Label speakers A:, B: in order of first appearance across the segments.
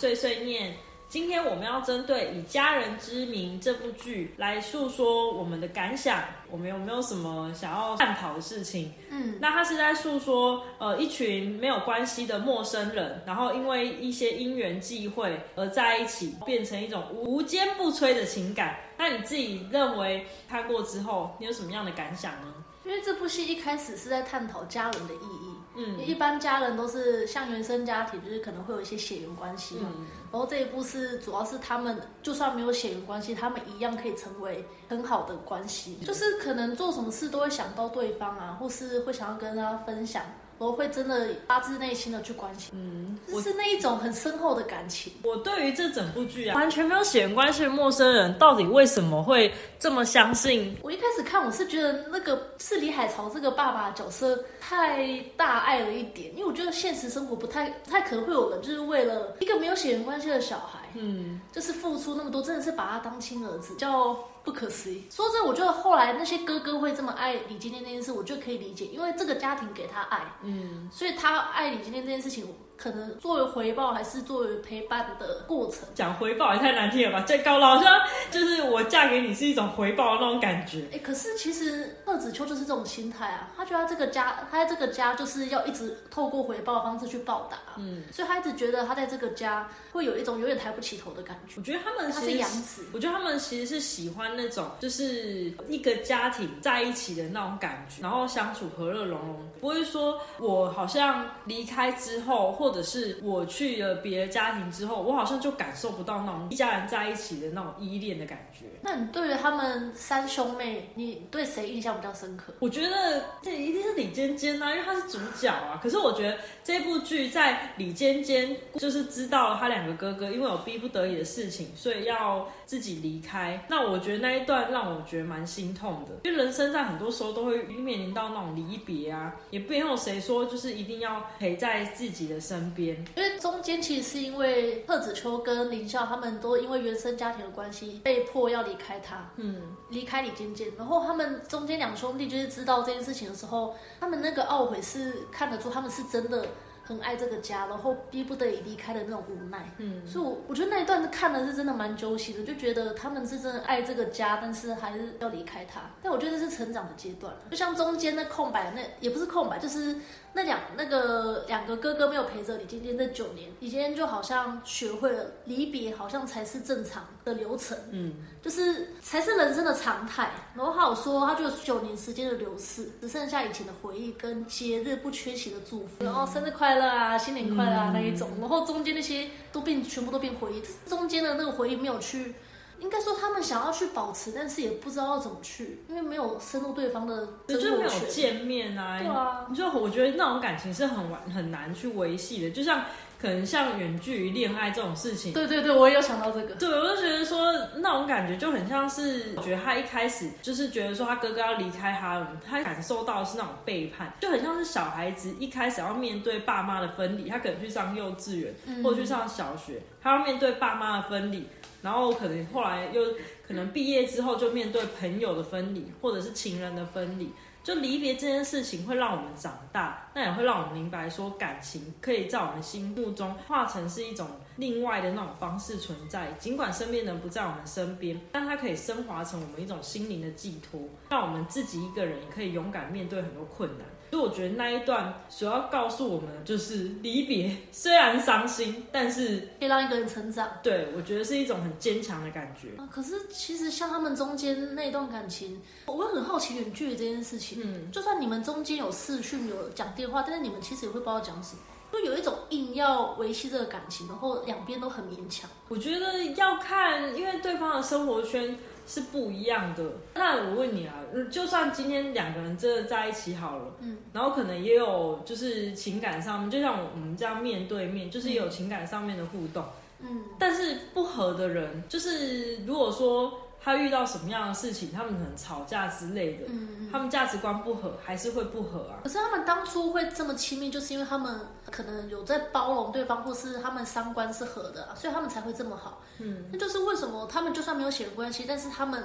A: 碎碎念。今天我们要针对《以家人之名》这部剧来诉说我们的感想，我们有没有什么想要探讨的事情？嗯，那他是在诉说，呃，一群没有关系的陌生人，然后因为一些因缘际会而在一起，变成一种无坚不摧的情感。那你自己认为看过之后，你有什么样的感想呢？
B: 因为这部戏一开始是在探讨家人的意义。嗯，一般家人都是像原生家庭，就是可能会有一些血缘关系嘛。然后这一部是主要是他们就算没有血缘关系，他们一样可以成为很好的关系。就是可能做什么事都会想到对方啊，或是会想要跟他分享。我会真的发自内心的去关心，嗯，是那一种很深厚的感情。
A: 我对于这整部剧啊，完全没有血缘关系的陌生人，到底为什么会这么相信？
B: 我一开始看，我是觉得那个是李海潮这个爸爸角色太大爱了一点，因为我觉得现实生活不太不太可能会有人就是为了一个没有血缘关系的小孩，嗯，就是付出那么多，真的是把他当亲儿子，叫。不可思议。说真，我觉得后来那些哥哥会这么爱李金天那件事，我就可以理解，因为这个家庭给他爱，嗯，所以他爱李金天这件事情。可能作为回报，还是作为陪伴的过程？
A: 讲回报也太难听了吧！这高老师就是我嫁给你是一种回报的那种感觉。
B: 哎，可是其实贺子秋就是这种心态啊，他觉得这个家，他在这个家就是要一直透过回报的方式去报答，嗯，所以他一直觉得他在这个家会有一种有点抬不起头的感觉。
A: 我觉得他们
B: 他是养子，
A: 我觉得他们其实是喜欢那种就是一个家庭在一起的那种感觉，然后相处和乐融融，不会说我好像离开之后或。或者是我去了别的家庭之后，我好像就感受不到那种一家人在一起的那种依恋的感觉。
B: 那你对于他们三兄妹，你对谁印象比较深刻？
A: 我觉得这一定是李尖尖啊，因为他是主角啊。可是我觉得这部剧在李尖尖就是知道他两个哥哥因为有逼不得已的事情，所以要自己离开。那我觉得那一段让我觉得蛮心痛的，因为人生在很多时候都会面临到那种离别啊，也不有谁说就是一定要陪在自己的身。身边，
B: 因为中间其实是因为贺子秋跟林笑他们都因为原生家庭的关系被迫要离开他，嗯，离开李尖尖，然后他们中间两兄弟就是知道这件事情的时候，他们那个懊悔是看得出他们是真的。很爱这个家，然后逼不得已离开的那种无奈，嗯，所以，我我觉得那一段看的是真的蛮揪心的，就觉得他们是真的爱这个家，但是还是要离开他。但我觉得是成长的阶段，就像中间那空白，那也不是空白，就是那两那个两个哥哥没有陪着李尖尖这九年，李尖尖就好像学会了离别，好像才是正常的流程，嗯，就是才是人生的常态。然后他有说，他就九年时间的流逝，只剩下以前的回忆跟节日不缺席的祝福，然后生日快乐。啊，新年快乐啊那一种，然后中间那些都变，全部都变回忆。中间的那个回忆没有去，应该说他们想要去保持，但是也不知道要怎么去，因为没有深入对方的，
A: 就是没有见面啊。
B: 对啊，
A: 就我觉得那种感情是很完很难去维系的，就像。可能像远距离恋爱这种事情，
B: 对对对，我也有想到这个。
A: 对，我就觉得说那种感觉就很像是，我觉得他一开始就是觉得说他哥哥要离开他，他感受到的是那种背叛，就很像是小孩子一开始要面对爸妈的分离，他可能去上幼稚园或者去上小学，他要面对爸妈的分离，然后可能后来又可能毕业之后就面对朋友的分离，或者是情人的分离。就离别这件事情会让我们长大，那也会让我们明白说感情可以在我们心目中化成是一种另外的那种方式存在。尽管身边人不在我们身边，但它可以升华成我们一种心灵的寄托，让我们自己一个人也可以勇敢面对很多困难。所以我觉得那一段所要告诉我们的就是离别虽然伤心，但是
B: 可以让一个人成长。
A: 对，我觉得是一种很坚强的感觉。
B: 可是其实像他们中间那段感情，我会很好奇远距离这件事情。嗯，就算你们中间有视讯、有讲电话，但是你们其实也会不知道讲什么，就有一种硬要维系这个感情，然后两边都很勉强。
A: 我觉得要看，因为对方的生活圈。是不一样的。那我问你啊，就算今天两个人真的在一起好了，嗯，然后可能也有就是情感上面，就像我们这样面对面，就是也有情感上面的互动，嗯，但是不合的人，就是如果说。他遇到什么样的事情，他们可能吵架之类的，他们价值观不合，还是会不合啊。
B: 可是他们当初会这么亲密，就是因为他们可能有在包容对方，或是他们三观是合的，所以他们才会这么好。嗯，那就是为什么他们就算没有血缘关系，但是他们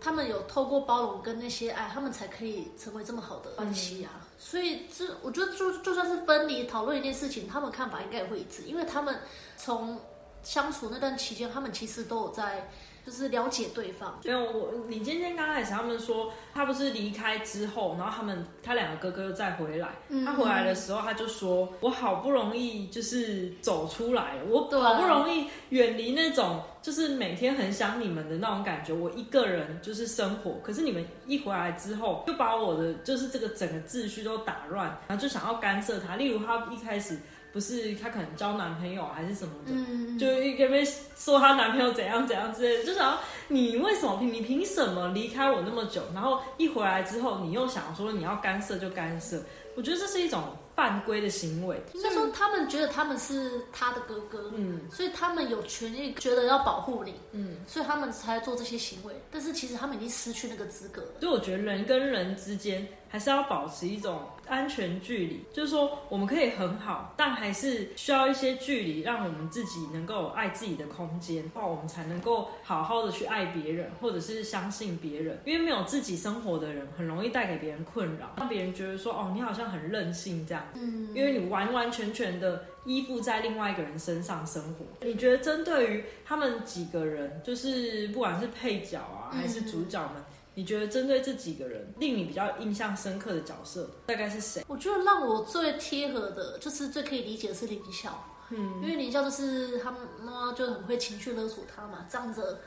B: 他们有透过包容跟那些爱，他们才可以成为这么好的关系啊。所以这我觉得就就算是分离讨论一件事情，他们看法应该也会一致，因为他们从。相处那段期间，他们其实都有在。就是了解对方。
A: 没有我，李尖尖刚开始他们说他不是离开之后，然后他们他两个哥哥又再回来。他回来的时候，他就说：“我好不容易就是走出来，我好不容易远离那种就是每天很想你们的那种感觉。我一个人就是生活，可是你们一回来之后，就把我的就是这个整个秩序都打乱，然后就想要干涉他。例如他一开始。”不是她可能交男朋友还是什么的，就一个边说她男朋友怎样怎样之类的，就想你为什么你凭什么离开我那么久，然后一回来之后你又想说你要干涉就干涉，我觉得这是一种。犯规的行为，
B: 应该说他们觉得他们是他的哥哥，嗯，所以他们有权利觉得要保护你，嗯，所以他们才做这些行为。但是其实他们已经失去那个资格了。
A: 所以我觉得人跟人之间还是要保持一种安全距离，就是说我们可以很好，但还是需要一些距离，让我们自己能够爱自己的空间，话我们才能够好好的去爱别人，或者是相信别人。因为没有自己生活的人，很容易带给别人困扰，让别人觉得说哦，你好像很任性这样。嗯，因为你完完全全的依附在另外一个人身上生活。你觉得针对于他们几个人，就是不管是配角啊，还是主角们，你觉得针对这几个人，令你比较印象深刻的角色大概是谁？
B: 我觉得让我最贴合的，就是最可以理解的是林孝。嗯，因为林孝就是他妈妈就很会情绪勒索他嘛，仗着。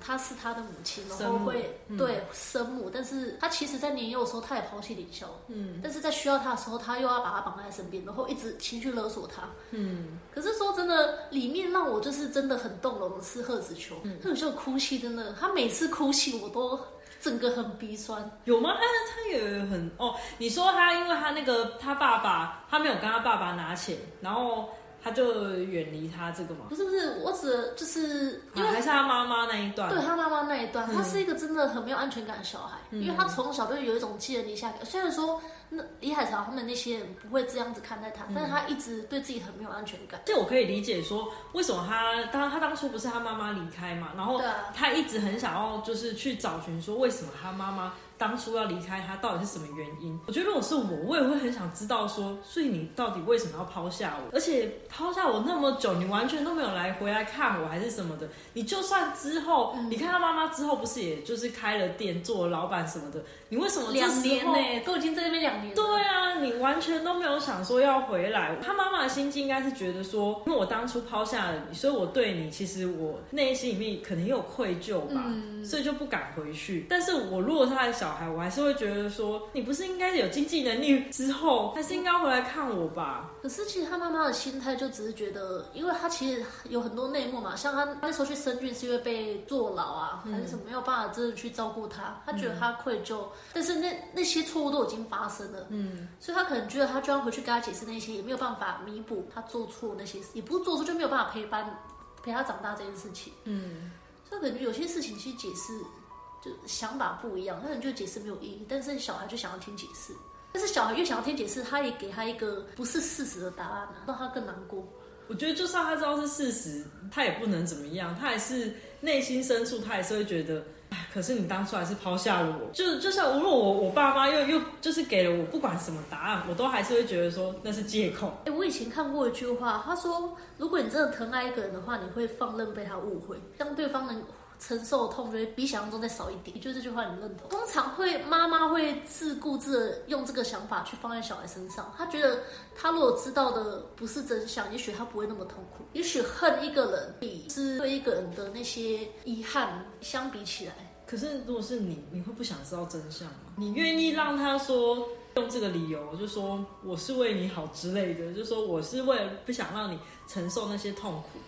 B: 他是他的母亲，然后会对生母，但是他其实，在年幼的时候，他也抛弃凌霄，嗯，但是在需要他的时候，他又要把他绑在身边，然后一直情绪勒索他，嗯。可是说真的，里面让我就是真的很动容的是贺子秋，贺子秋哭泣真的，他每次哭泣我都整个很鼻酸。
A: 有吗？他他也很哦，你说他因为他那个他爸爸，他没有跟他爸爸拿钱，然后。他就远离他这个嘛？
B: 不是不是，我指就是因为
A: 还是他妈妈那一段。
B: 对他妈妈那一段，他是一个真的很没有安全感的小孩，因为他从小就有一种寄人篱下感。虽然说那李海潮他们那些人不会这样子看待他，但是他一直对自己很没有安全感。
A: 这我可以理解，说为什么他当他当初不是他妈妈离开嘛，然后他一直很想要就是去找寻说为什么他妈妈。当初要离开他到底是什么原因？我觉得如果是我，我也会很想知道说，所以你到底为什么要抛下我？而且抛下我那么久，你完全都没有来回来看我，还是什么的？你就算之后你看他妈妈之后，不是也就是开了店做了老板什么的？你为什么
B: 两年呢？都已经在那边两年。
A: 对啊，你完全都没有想说要回来。他妈妈的心境应该是觉得说，因为我当初抛下了你，所以我对你其实我内心里面可能也有愧疚吧，所以就不敢回去。但是我如果他的小。小孩，我还是会觉得说，你不是应该有经济能力之后，还是应该回来看我吧？
B: 可是其实他妈妈的心态就只是觉得，因为他其实有很多内幕嘛，像他那时候去生育是因为被坐牢啊，还是什么没有办法真的去照顾他，他觉得他愧疚，但是那那些错误都已经发生了，嗯，所以他可能觉得他就要回去跟他解释那些，也没有办法弥补他做错那些事，也不是做错就没有办法陪伴陪他长大这件事情，嗯，所以可能有些事情去解释。想法不一样，他可能就解释没有意义，但是小孩就想要听解释，但是小孩越想要听解释，他也给他一个不是事实的答案，让他更难过。
A: 我觉得就算他知道是事实，他也不能怎么样，他还是内心深处，他还是会觉得，可是你当初还是抛下了我。就就像无论我我爸妈又又就是给了我不管什么答案，我都还是会觉得说那是借口。
B: 哎，我以前看过一句话，他说，如果你真的疼爱一个人的话，你会放任被他误会，当对方能。承受的痛就会比想象中再少一点，你觉得这句话你认同？通常会妈妈会自顾自的用这个想法去放在小孩身上，她觉得他如果知道的不是真相，也许他不会那么痛苦。也许恨一个人比是对一个人的那些遗憾相比起来，
A: 可是如果是你，你会不想知道真相吗？你愿意让他说用这个理由，就说我是为你好之类的，就说我是为了不想让你承受那些痛苦。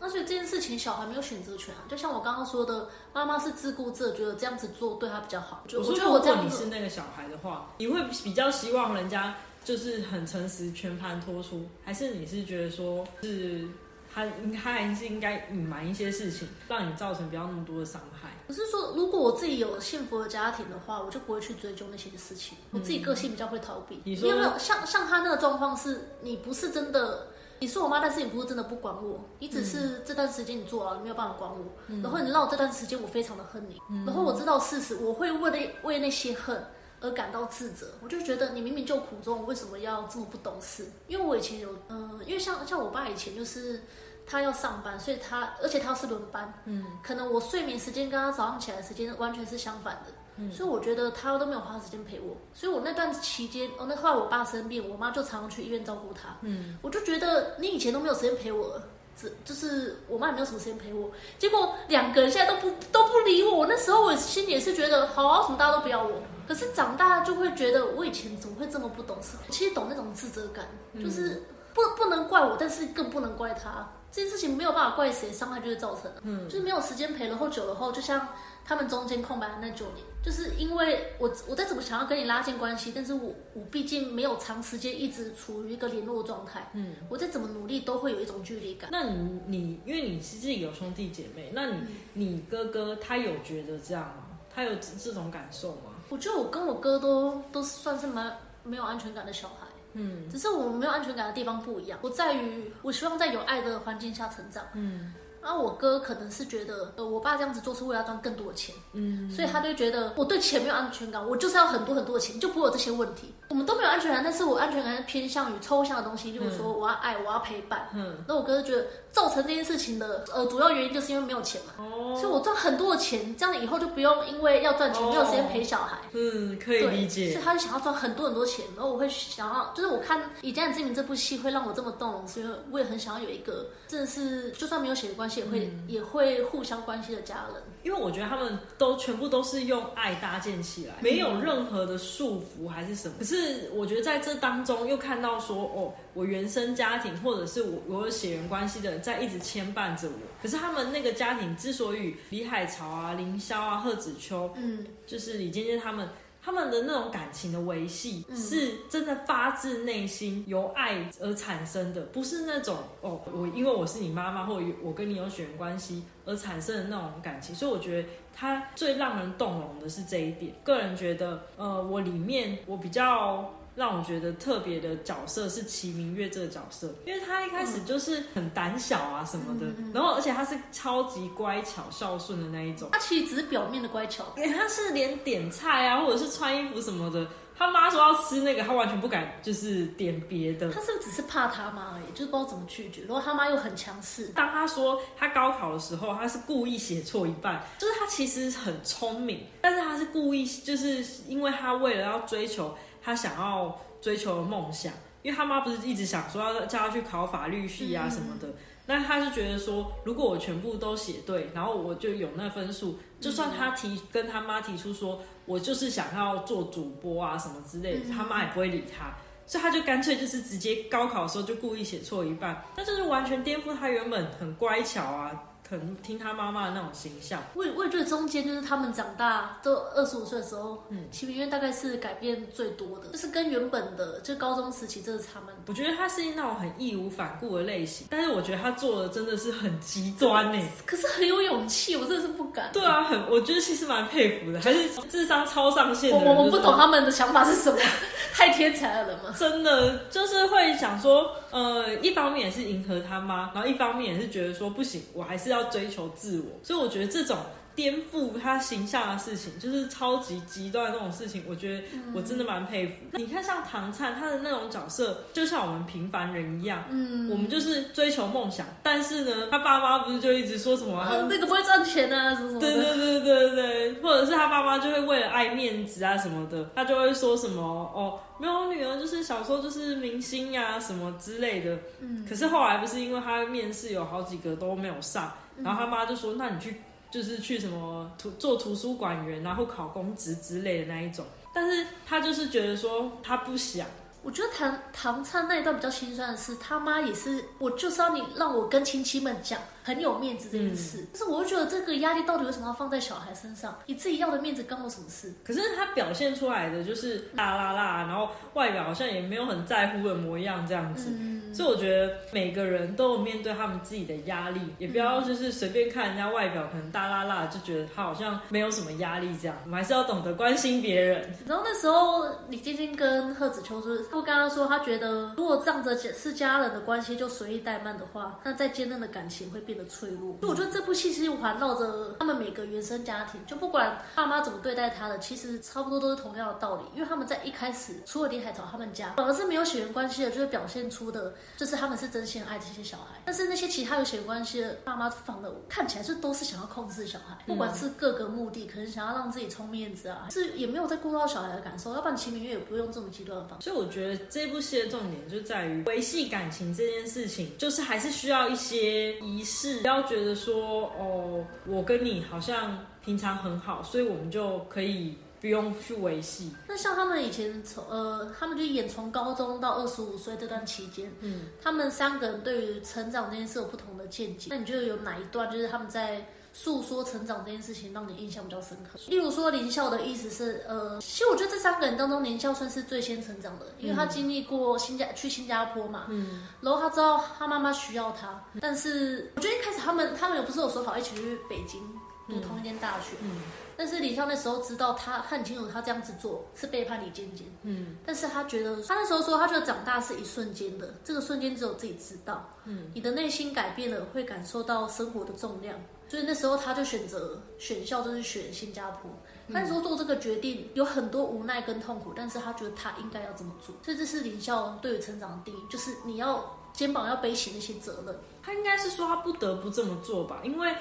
B: 而且这件事情，小孩没有选择权啊。就像我刚刚说的，妈妈是自顾自，觉得这样子做对他比较好。
A: 我觉得，如果你是那个小孩的话，你会比较希望人家就是很诚实、全盘托出，还是你是觉得说是他他还是应该隐瞒一些事情，让你造成不要那么多的伤害？
B: 可是说，如果我自己有幸福的家庭的话，我就不会去追究那些事情。我自己个性比较会逃避。
A: 你
B: 有没有像像他那个状况，是你不是真的？你是我妈，但是你不是真的不管我，你只是这段时间你做了，你没有办法管我。然后你让我这段时间我非常的恨你，然后我知道事实，我会为了为那些恨而感到自责。我就觉得你明明就苦衷，为什么要这么不懂事？因为我以前有，嗯，因为像像我爸以前就是他要上班，所以他而且他是轮班，嗯，可能我睡眠时间跟他早上起来时间完全是相反的。所以我觉得他都没有花时间陪我，所以我那段期间，哦，那后来我爸生病，我妈就常常去医院照顾他。嗯，我就觉得你以前都没有时间陪我，只就是我妈也没有什么时间陪我，结果两个人现在都不都不理我。那时候我心里也是觉得，好啊，什么大家都不要我。可是长大就会觉得，我以前怎么会这么不懂事？其实懂那种自责感，就是不不能怪我，但是更不能怪他。这件事情没有办法怪谁，伤害就是造成的。嗯，就是没有时间陪了后久了后，就像他们中间空白的那九年。就是因为我我再怎么想要跟你拉近关系，但是我我毕竟没有长时间一直处于一个联络状态，嗯，我再怎么努力都会有一种距离感。
A: 那你你因为你是自己有兄弟姐妹，那你你哥哥他有觉得这样吗？他有这种感受吗？
B: 我觉得我跟我哥都都算是蛮没有安全感的小孩，嗯，只是我们没有安全感的地方不一样。我在于我希望在有爱的环境下成长，嗯。然后我哥可能是觉得，呃，我爸这样子做是为了赚更多的钱，嗯，所以他就觉得我对钱没有安全感，我就是要很多很多的钱，就不会有这些问题。我们都没有安全感，但是我安全感偏向于抽象的东西，例如说我要爱，我要陪伴。嗯，那我哥就觉得造成这件事情的，呃，主要原因就是因为没有钱嘛。哦，所以我赚很多的钱，这样以后就不用因为要赚钱没有时间陪小孩。
A: 嗯，可以理解。
B: 所以他就想要赚很多很多钱，然后我会想要，就是我看《以家人之名》这部戏会让我这么动容，是因为我也很想要有一个，真的是就算没有血缘关系，也会也会互相关系的家人。
A: 因为我觉得他们都全部都是用爱搭建起来，没有任何的束缚还是什么。可是我觉得在这当中又看到说，哦，我原生家庭或者是我我有血缘关系的人在一直牵绊着我。可是他们那个家庭之所以李海潮啊、凌霄啊、贺子秋，嗯，就是李尖尖他们。他们的那种感情的维系，是真的发自内心由爱而产生的，不是那种哦，我因为我是你妈妈，或者我跟你有血缘关系而产生的那种感情。所以我觉得他最让人动容的是这一点。个人觉得，呃，我里面我比较。让我觉得特别的角色是齐明月这个角色，因为他一开始就是很胆小啊什么的，然后而且他是超级乖巧孝顺的那一种。
B: 他其实只是表面的乖巧，
A: 他是连点菜啊或者是穿衣服什么的，他妈说要吃那个，他完全不敢就是点别的。
B: 他是不是只是怕他妈而已，就是不知道怎么拒绝。然后他妈又很强势。
A: 当他说他高考的时候，他是故意写错一半，就是他其实很聪明，但是他是故意，就是因为他为了要追求。他想要追求的梦想，因为他妈不是一直想说要叫他去考法律系啊什么的，那他是觉得说，如果我全部都写对，然后我就有那分数，就算他提跟他妈提出说我就是想要做主播啊什么之类的，他妈也不会理他，所以他就干脆就是直接高考的时候就故意写错一半，那就是完全颠覆他原本很乖巧啊。很听他妈妈的那种形象，
B: 我我也觉得中间就是他们长大都二十五岁的时候，嗯，齐明月大概是改变最多的，就是跟原本的就高中时期真的差蛮多。
A: 我觉得他是那种很义无反顾的类型，但是我觉得他做的真的是很极端呢。
B: 可是很有勇气，我真的是不敢。
A: 对啊，很我觉得其实蛮佩服的，还是智商超上线。我
B: 我不懂他们的想法是什么，太天才了吗？
A: 真的就是会想说，呃，一方面也是迎合他妈，然后一方面也是觉得说不行，我还是要。要追求自我，所以我觉得这种颠覆他形象的事情，就是超级极端的那种事情。我觉得我真的蛮佩服。你看，像唐灿他的那种角色，就像我们平凡人一样，嗯，我们就是追求梦想。但是呢，他爸妈不是就一直说什么，
B: 那个不会赚钱啊，什么什么。
A: 对对对对对，或者是他爸妈就会为了爱面子啊什么的，他就会说什么哦，没有女儿就是小时候就是明星呀什么之类的。嗯，可是后来不是因为他面试有好几个都没有上。然后他妈就说：“那你去就是去什么图做图书馆员，然后考公职之类的那一种。”但是他就是觉得说他不想。
B: 我觉得唐唐灿那一段比较心酸的是，他妈也是我就是要你让我跟亲戚们讲。很有面子这件事，但是我就觉得这个压力到底为什么要放在小孩身上？你自己要的面子关我什么事？
A: 可是他表现出来的就是啦啦啦，然后外表好像也没有很在乎的模样这样子。所以我觉得每个人都有面对他们自己的压力，也不要就是随便看人家外表可能大啦啦，就觉得他好像没有什么压力这样。我们还是要懂得关心别人。
B: 然后那时候李晶晶跟贺子秋是，不刚刚说他觉得如果仗着是家人的关系就随意怠慢的话，那再坚韧的感情会变。得脆弱，就我觉得这部戏其实环绕着他们每个原生家庭，就不管爸妈怎么对待他的，其实差不多都是同样的道理。因为他们在一开始，除了李海潮他们家，反而是没有血缘关系的，就是表现出的就是他们是真心爱这些小孩。但是那些其他有血缘关系的爸妈，反而看起来是都是想要控制小孩，不管是各个目的，可能想要让自己充面子啊，是也没有在顾到小孩的感受。要不然，秦明月也不用这么极端的方
A: 式。所以我觉得这部戏的重点就在于维系感情这件事情，就是还是需要一些仪式，不要觉得说哦，我跟你好像平常很好，所以我们就可以。不用去维系。
B: 那像他们以前从呃，他们就演从高中到二十五岁这段期间，嗯，他们三个人对于成长这件事有不同的见解。那你觉得有哪一段就是他们在诉说成长这件事情让你印象比较深刻？例如说林孝的意思是，呃，其实我觉得这三个人当中，林孝算是最先成长的，因为他经历过新加去新加坡嘛，嗯，然后他知道他妈妈需要他，但是我觉得一开始他们他们也不是有说好一起去北京读同一间大学，嗯。但是李孝那时候知道，他很清楚他这样子做是背叛李尖尖。嗯，但是他觉得他那时候说，他觉得长大是一瞬间的，这个瞬间只有自己知道。嗯，你的内心改变了，会感受到生活的重量。所以那时候他就选择选校，就是选新加坡。那时候做这个决定有很多无奈跟痛苦，但是他觉得他应该要这么做。所以这是李校对于成长的定义，就是你要肩膀要背起那些责任。
A: 他应该是说他不得不这么做吧，因为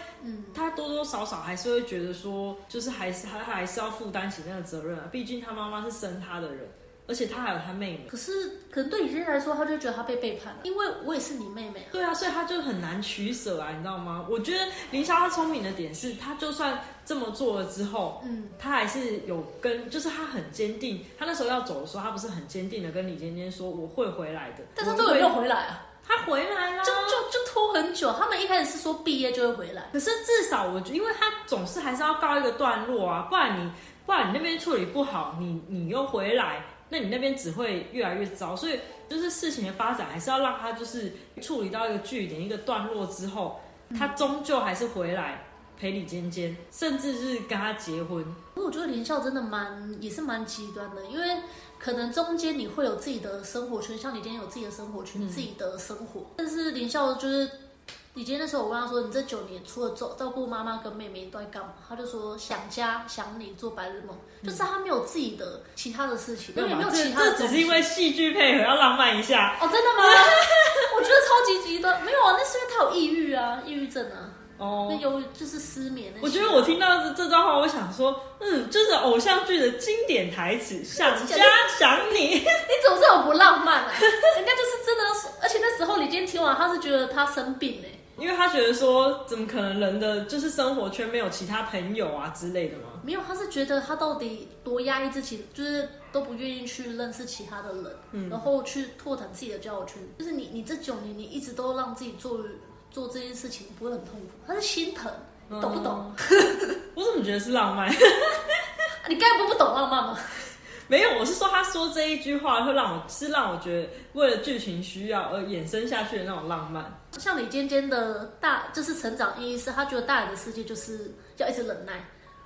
A: 他多多少少还是会觉得说，就是还是他还是要负担起那个责任啊。毕竟他妈妈是生他的人，而且他还有他妹妹。
B: 可是可能对李天来说，他就觉得他被背叛了，因为我也是你妹妹啊。
A: 对啊，所以他就很难取舍啊，你知道吗？我觉得林霄他聪明的点是，他就算这么做了之后，嗯，他还是有跟，就是他很坚定。他那时候要走的时候，他不是很坚定的跟李尖尖说我会回来的，
B: 但他最后没有回来啊。
A: 他回来了，
B: 就就就拖很久。他们一开始是说毕业就会回来，
A: 可是至少我觉，因为他总是还是要告一个段落啊，不然你不然你那边处理不好，你你又回来，那你那边只会越来越糟。所以就是事情的发展还是要让他就是处理到一个据点一个段落之后，他终究还是回来陪李尖尖，甚至是跟他结婚。
B: 不过我觉得林笑真的蛮也是蛮极端的，因为。可能中间你会有自己的生活圈，像你今天有自己的生活圈，自己的生活。但是林孝就是李杰那时候，我问他说，你这九年除了照照顾妈妈跟妹妹，都在干嘛？他就说想家、想你、做白日梦，就是他没有自己的其他的事情，
A: 没
B: 有其他。
A: 这只是因为戏剧配合要浪漫一下
B: 哦，真的吗？我觉得超级极端，没有啊，那是因为他有抑郁啊，抑郁症啊。哦，那有就是失眠。
A: 我觉得我听到这这段话，我想说，嗯，就是偶像剧的经典台词，想家 想你，你
B: 总是很不浪漫啊？人家就是真的，而且那时候你今天听完，他是觉得他生病哎，
A: 因为他觉得说，怎么可能人的就是生活圈没有其他朋友啊之类的吗？
B: 没有，他是觉得他到底多压抑自己，就是都不愿意去认识其他的人，嗯，然后去拓展自己的交友圈。就是你，你这九年你一直都让自己做。做这件事情不会很痛苦，他是心疼，懂不懂？
A: 我怎么觉得是浪漫？
B: 你刚才不不懂浪漫吗？
A: 没有，我是说他说这一句话会让我是让我觉得为了剧情需要而衍生下去的那种浪漫。
B: 像李尖尖的大就是成长意义是，他觉得大人的世界就是要一直忍耐。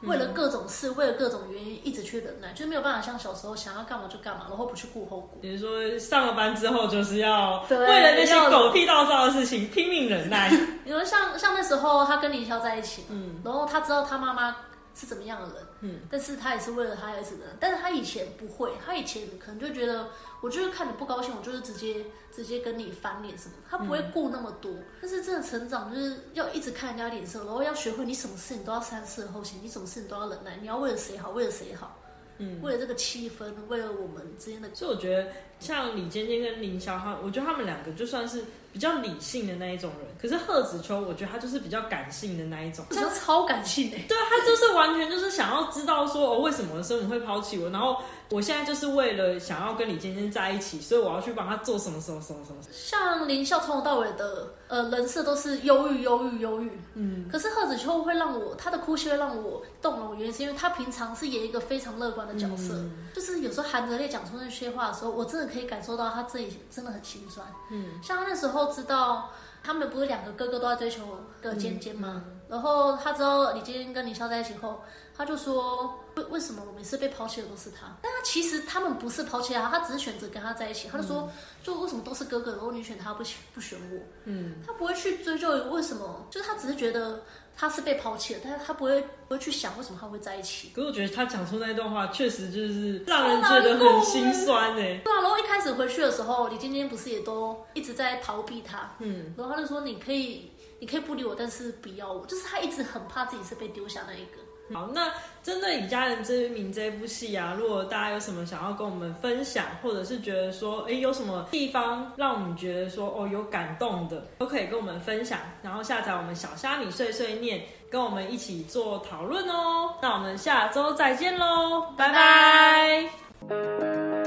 B: 为了各种事，为了各种原因，一直去忍耐，就是没有办法像小时候想要干嘛就干嘛，然后不去顾后果。
A: 比如说上了班之后，就是要为了那些狗屁倒灶的事情拼命忍耐。
B: 比如像像那时候他跟林霄在一起，嗯，然后他知道他妈妈。是怎么样的人？嗯，但是他也是为了他儿子的。但是他以前不会，他以前可能就觉得，我就是看你不高兴，我就是直接直接跟你翻脸什么，他不会顾那么多。但是真的成长就是要一直看人家脸色，然后要学会你什么事你都要三思而后行，你什么事你都要忍耐，你要为了谁好，为了谁好。嗯，为了这个气氛，为了我们之间的。
A: 所以我觉得像李尖尖跟林霄，他我觉得他们两个就算是。比较理性的那一种人，可是贺子秋，我觉得他就是比较感性的那一种，
B: 他超感性的。
A: 对啊，他就是完全就是想要知道说，哦，为什么生母会抛弃我，然后我现在就是为了想要跟李尖尖在一起，所以我要去帮他做什么什么什么什么。
B: 像林笑从头到尾的呃人设都是忧郁、忧郁、忧郁。嗯。可是贺子秋会让我他的哭戏会让我动容，原因是因为他平常是演一个非常乐观的角色，就是有时候含着泪讲出那些话的时候，我真的可以感受到他自己真的很心酸。嗯。像他那时候。知道他们不是两个哥哥都在追求的尖尖吗？然后他知道李坚跟林笑在一起后，他就说为为什么我每次被抛弃的都是他？但他其实他们不是抛弃他，他只是选择跟他在一起。他就说，就为什么都是哥哥，然后你选他不不选我？嗯，他不会去追究为什么，就是他只是觉得他是被抛弃了，但是他不会不会去想为什么他会在一起。
A: 可是我觉得他讲出那段话，确实就是让人觉得很心酸哎。
B: 对啊，然后一开始回去的时候，李晶晶不是也都一直在逃避他？嗯，然后他就说你可以。你可以不理我，但是不要我。就是他一直很怕自己是被丢下那一个。
A: 好，那针对《以家人之名》这部戏啊，如果大家有什么想要跟我们分享，或者是觉得说，哎，有什么地方让我们觉得说，哦，有感动的，都可以跟我们分享。然后下载我们小虾米碎碎念，跟我们一起做讨论哦。那我们下周再见喽，拜拜。